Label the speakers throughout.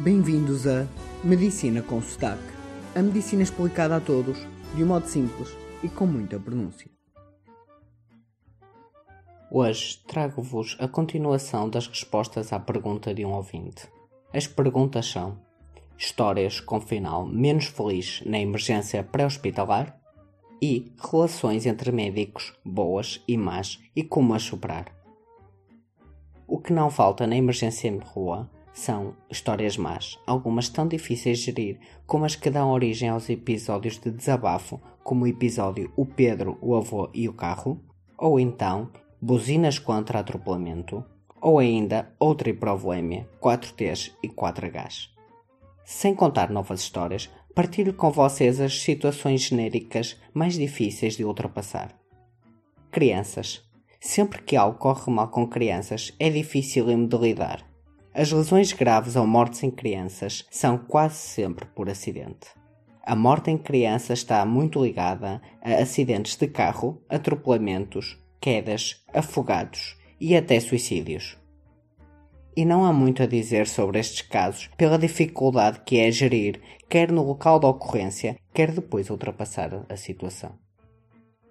Speaker 1: Bem-vindos a Medicina com Sotaque. A medicina explicada a todos, de um modo simples e com muita pronúncia.
Speaker 2: Hoje trago-vos a continuação das respostas à pergunta de um ouvinte. As perguntas são: Histórias com final menos feliz na emergência pré-hospitalar? E relações entre médicos boas e más e como as superar? O que não falta na emergência em rua são histórias más, algumas tão difíceis de gerir como as que dão origem aos episódios de desabafo, como o episódio O Pedro, o Avô e o Carro, ou então buzinas contra atropelamento, ou ainda outra hipovolemia, 4Ts e 4Hs. Sem contar novas histórias, partilho com vocês as situações genéricas mais difíceis de ultrapassar. Crianças. Sempre que algo corre mal com crianças, é difícil de lidar. As lesões graves ou mortes em crianças são quase sempre por acidente. A morte em crianças está muito ligada a acidentes de carro, atropelamentos, quedas, afogados e até suicídios. E não há muito a dizer sobre estes casos pela dificuldade que é gerir, quer no local da ocorrência, quer depois ultrapassar a situação.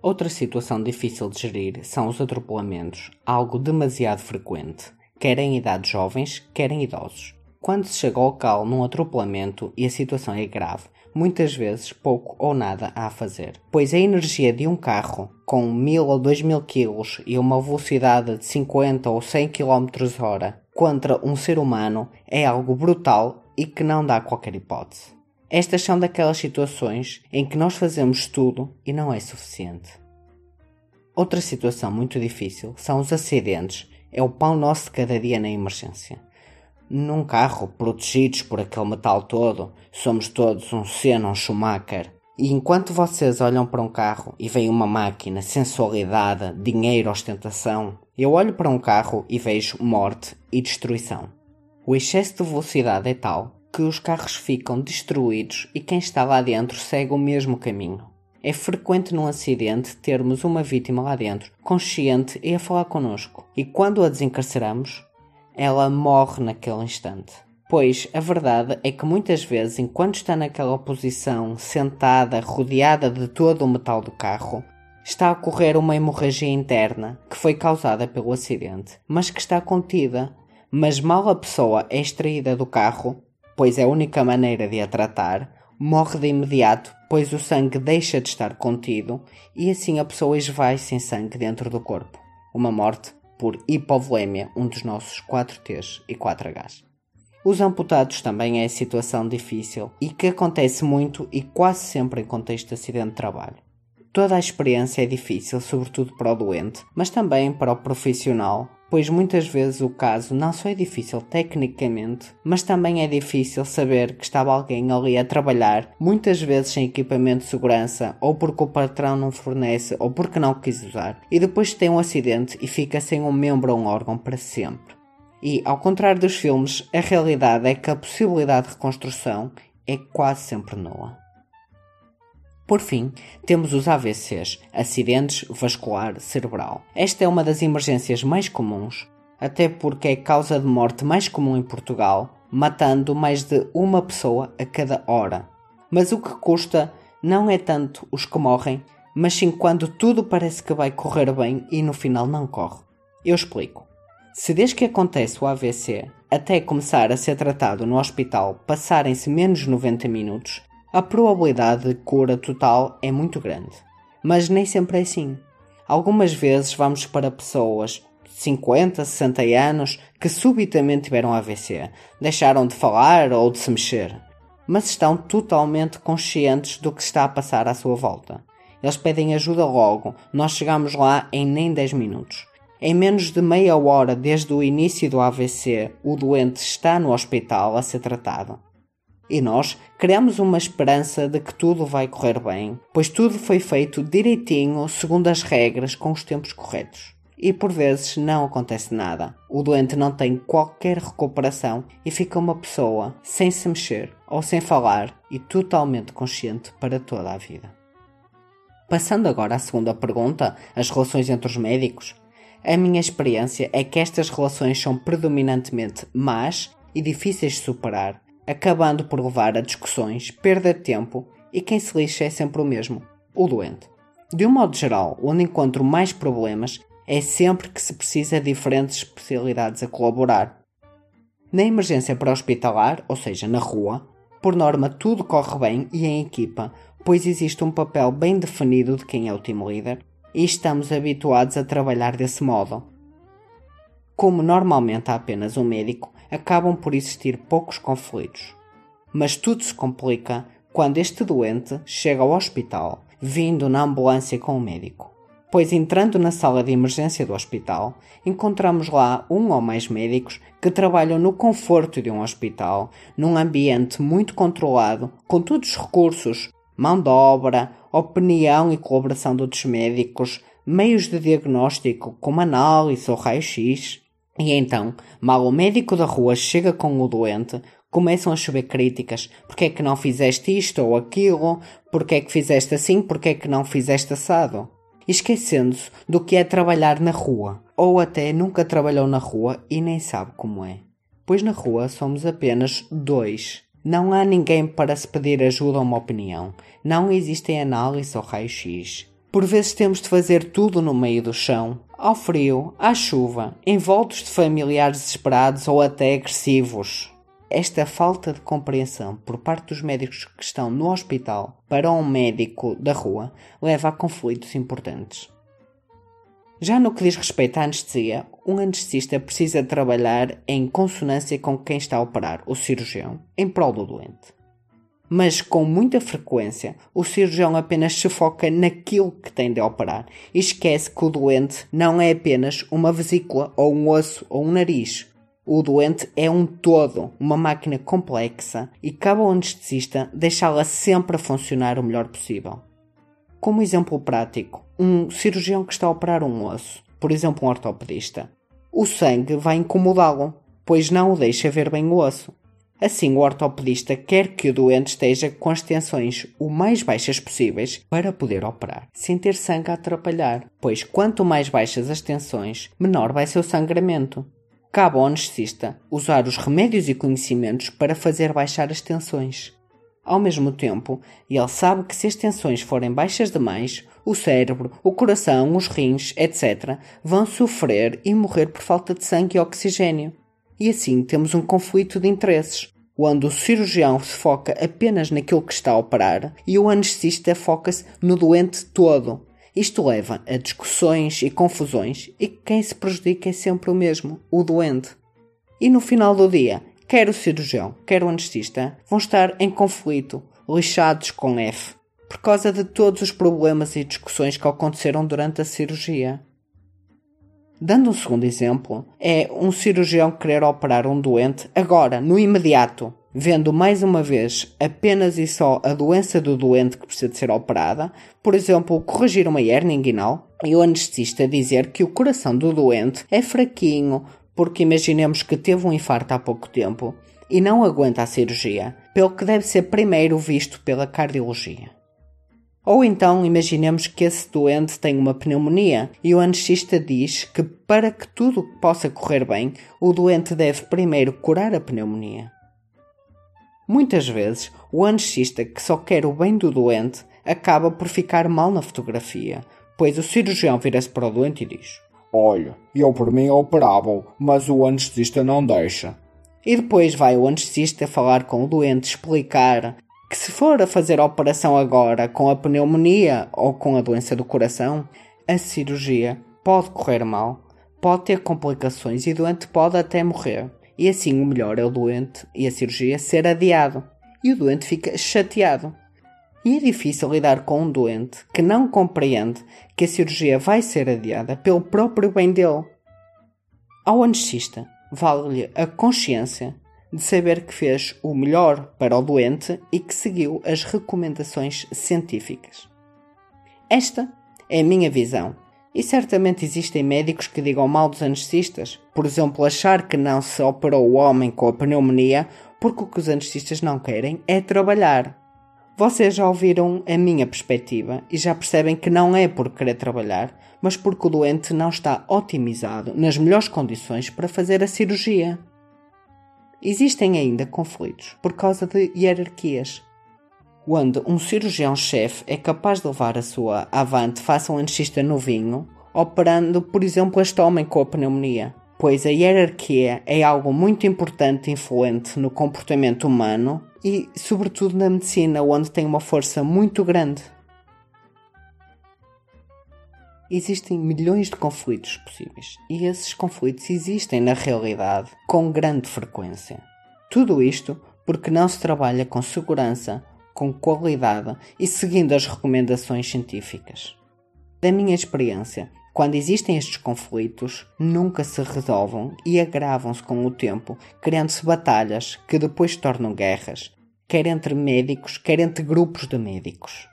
Speaker 2: Outra situação difícil de gerir são os atropelamentos, algo demasiado frequente, quer em idades jovens, quer em idosos. Quando se chega ao local num atropelamento e a situação é grave, muitas vezes pouco ou nada há a fazer, pois a energia de um carro com 1000 ou 2000 kg e uma velocidade de 50 ou 100 km hora contra um ser humano é algo brutal e que não dá qualquer hipótese. Estas são daquelas situações em que nós fazemos tudo e não é suficiente. Outra situação muito difícil são os acidentes. É o pão nosso de cada dia na emergência. Num carro, protegidos por aquele metal todo, somos todos um Senna, um Schumacher. E enquanto vocês olham para um carro e veem uma máquina, sensualidade, dinheiro, ostentação, eu olho para um carro e vejo morte e destruição. O excesso de velocidade é tal que os carros ficam destruídos e quem está lá dentro segue o mesmo caminho. É frequente num acidente termos uma vítima lá dentro, consciente e a falar connosco, e quando a desencarceramos, ela morre naquele instante. Pois a verdade é que muitas vezes, enquanto está naquela posição, sentada, rodeada de todo o metal do carro, está a ocorrer uma hemorragia interna que foi causada pelo acidente, mas que está contida. Mas mal a pessoa é extraída do carro, pois é a única maneira de a tratar, morre de imediato, pois o sangue deixa de estar contido e assim a pessoa esvai sem sangue dentro do corpo. Uma morte por hipovolemia, um dos nossos 4Ts e 4Hs. Os amputados também é situação difícil e que acontece muito e quase sempre em contexto de acidente de trabalho. Toda a experiência é difícil, sobretudo para o doente, mas também para o profissional, pois muitas vezes o caso não só é difícil tecnicamente, mas também é difícil saber que estava alguém ali a trabalhar, muitas vezes sem equipamento de segurança, ou porque o patrão não fornece, ou porque não quis usar, e depois tem um acidente e fica sem um membro ou um órgão para sempre. E, ao contrário dos filmes, a realidade é que a possibilidade de reconstrução é quase sempre nula. Por fim, temos os AVCs, acidentes vascular cerebral. Esta é uma das emergências mais comuns, até porque é causa de morte mais comum em Portugal, matando mais de uma pessoa a cada hora. Mas o que custa não é tanto os que morrem, mas sim quando tudo parece que vai correr bem e no final não corre. Eu explico. Se desde que acontece o AVC até começar a ser tratado no hospital passarem-se menos de 90 minutos, a probabilidade de cura total é muito grande. Mas nem sempre é assim. Algumas vezes vamos para pessoas de 50, 60 anos que subitamente tiveram AVC, deixaram de falar ou de se mexer, mas estão totalmente conscientes do que está a passar à sua volta. Eles pedem ajuda logo, nós chegamos lá em nem 10 minutos. Em menos de meia hora desde o início do AVC, o doente está no hospital a ser tratado. E nós criamos uma esperança de que tudo vai correr bem, pois tudo foi feito direitinho, segundo as regras, com os tempos corretos. E por vezes não acontece nada. O doente não tem qualquer recuperação e fica uma pessoa sem se mexer ou sem falar e totalmente consciente para toda a vida. Passando agora à segunda pergunta, as relações entre os médicos. A minha experiência é que estas relações são predominantemente más e difíceis de superar acabando por levar a discussões, perda de tempo e quem se lixa é sempre o mesmo, o doente. De um modo geral, onde encontro mais problemas é sempre que se precisa de diferentes especialidades a colaborar. Na emergência pré-hospitalar, ou seja, na rua, por norma tudo corre bem e em equipa, pois existe um papel bem definido de quem é o team leader e estamos habituados a trabalhar desse modo. Como normalmente há apenas um médico, acabam por existir poucos conflitos. Mas tudo se complica quando este doente chega ao hospital, vindo na ambulância com o médico. Pois entrando na sala de emergência do hospital, encontramos lá um ou mais médicos que trabalham no conforto de um hospital, num ambiente muito controlado, com todos os recursos, mão de obra, opinião e colaboração de outros médicos, meios de diagnóstico como análise ou raio-x. E então, mal o médico da rua chega com o doente, começam a chover críticas. Porque é que não fizeste isto ou aquilo? Porque é que fizeste assim? Porque é que não fizeste assado? esquecendo-se do que é trabalhar na rua, ou até nunca trabalhou na rua e nem sabe como é. Pois na rua somos apenas dois. Não há ninguém para se pedir ajuda ou uma opinião. Não existem análise ou raio-x. Por vezes temos de fazer tudo no meio do chão, ao frio, à chuva, envoltos de familiares desesperados ou até agressivos. Esta falta de compreensão por parte dos médicos que estão no hospital para um médico da rua leva a conflitos importantes. Já no que diz respeito à anestesia, um anestesista precisa trabalhar em consonância com quem está a operar, o cirurgião, em prol do doente. Mas com muita frequência, o cirurgião apenas se foca naquilo que tem de operar e esquece que o doente não é apenas uma vesícula ou um osso ou um nariz. O doente é um todo, uma máquina complexa e cabe ao anestesista deixá-la sempre a funcionar o melhor possível. Como exemplo prático, um cirurgião que está a operar um osso, por exemplo um ortopedista, o sangue vai incomodá-lo, pois não o deixa ver bem o osso. Assim, o ortopedista quer que o doente esteja com as tensões o mais baixas possíveis para poder operar, sem ter sangue a atrapalhar, pois quanto mais baixas as tensões, menor vai ser o sangramento. Cabe ao anestesista usar os remédios e conhecimentos para fazer baixar as tensões. Ao mesmo tempo, ele sabe que se as tensões forem baixas demais, o cérebro, o coração, os rins, etc., vão sofrer e morrer por falta de sangue e oxigênio. E assim temos um conflito de interesses, onde o cirurgião se foca apenas naquilo que está a operar e o anestesista foca-se no doente todo, isto leva a discussões e confusões e quem se prejudica é sempre o mesmo, o doente. E no final do dia, quer o cirurgião, quer o anestesista vão estar em conflito, lixados com F, por causa de todos os problemas e discussões que aconteceram durante a cirurgia. Dando um segundo exemplo, é um cirurgião querer operar um doente agora, no imediato, vendo mais uma vez apenas e só a doença do doente que precisa de ser operada, por exemplo, corrigir uma hernia inguinal, e o anestesista dizer que o coração do doente é fraquinho, porque imaginemos que teve um infarto há pouco tempo e não aguenta a cirurgia, pelo que deve ser primeiro visto pela cardiologia. Ou então imaginemos que esse doente tem uma pneumonia e o anestesista diz que para que tudo possa correr bem, o doente deve primeiro curar a pneumonia. Muitas vezes, o anestesista que só quer o bem do doente acaba por ficar mal na fotografia, pois o cirurgião vira-se para o doente e diz:
Speaker 3: Olha, eu por mim operava, mas o anestesista não deixa.
Speaker 2: E depois vai o anestesista falar com o doente, explicar que se for a fazer a operação agora com a pneumonia ou com a doença do coração, a cirurgia pode correr mal, pode ter complicações e o doente pode até morrer e assim o melhor é o doente e a cirurgia ser adiado. E o doente fica chateado. E é difícil lidar com um doente que não compreende que a cirurgia vai ser adiada pelo próprio bem dele. Ao anestesista, vale-lhe a consciência de saber que fez o melhor para o doente e que seguiu as recomendações científicas. Esta é a minha visão e certamente existem médicos que digam mal dos anestesistas, por exemplo, achar que não se operou o homem com a pneumonia porque o que os anestesistas não querem é trabalhar. Vocês já ouviram a minha perspectiva e já percebem que não é por querer trabalhar, mas porque o doente não está otimizado nas melhores condições para fazer a cirurgia. Existem ainda conflitos por causa de hierarquias, onde um cirurgião-chefe é capaz de levar a sua avante face a um anestesista novinho, operando, por exemplo, este homem com a pneumonia, pois a hierarquia é algo muito importante e influente no comportamento humano e, sobretudo, na medicina, onde tem uma força muito grande. Existem milhões de conflitos possíveis e esses conflitos existem na realidade com grande frequência. Tudo isto porque não se trabalha com segurança, com qualidade e seguindo as recomendações científicas. Da minha experiência, quando existem estes conflitos, nunca se resolvem e agravam-se com o tempo, criando-se batalhas que depois se tornam guerras, quer entre médicos, quer entre grupos de médicos.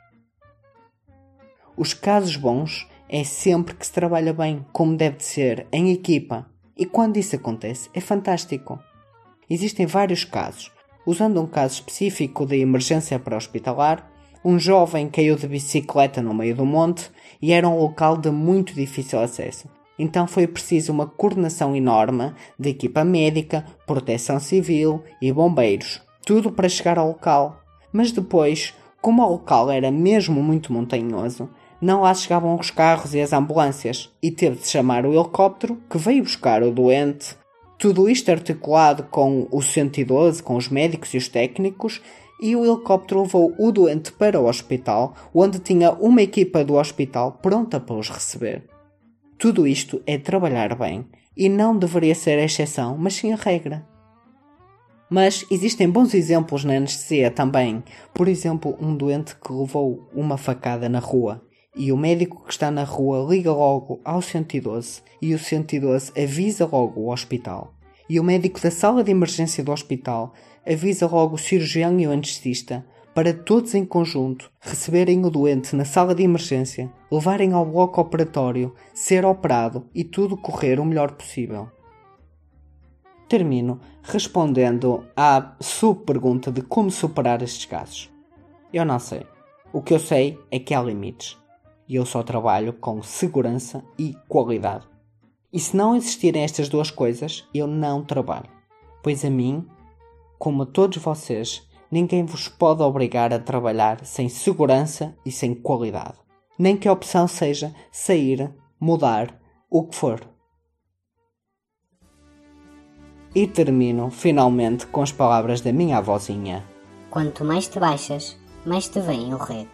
Speaker 2: Os casos bons é sempre que se trabalha bem, como deve de ser, em equipa. E quando isso acontece, é fantástico. Existem vários casos. Usando um caso específico de emergência pré-hospitalar, um jovem caiu de bicicleta no meio do monte e era um local de muito difícil acesso. Então foi preciso uma coordenação enorme de equipa médica, proteção civil e bombeiros, tudo para chegar ao local. Mas depois, como o local era mesmo muito montanhoso, não lá chegavam os carros e as ambulâncias, e teve de chamar o helicóptero que veio buscar o doente. Tudo isto articulado com o 112, com os médicos e os técnicos, e o helicóptero levou o doente para o hospital, onde tinha uma equipa do hospital pronta para os receber. Tudo isto é trabalhar bem, e não deveria ser a exceção, mas sim a regra. Mas existem bons exemplos na anestesia também. Por exemplo, um doente que levou uma facada na rua e o médico que está na rua liga logo ao 112 e o 112 avisa logo o hospital. E o médico da sala de emergência do hospital avisa logo o cirurgião e o anestesista para todos em conjunto receberem o doente na sala de emergência, levarem ao bloco operatório, ser operado e tudo correr o melhor possível. Termino respondendo à sub-pergunta de como superar estes casos. Eu não sei. O que eu sei é que há limites e eu só trabalho com segurança e qualidade. E se não existirem estas duas coisas, eu não trabalho. Pois a mim, como a todos vocês, ninguém vos pode obrigar a trabalhar sem segurança e sem qualidade. Nem que a opção seja sair, mudar, o que for. E termino finalmente com as palavras da minha avózinha.
Speaker 4: Quanto mais te baixas, mais te vem o rei.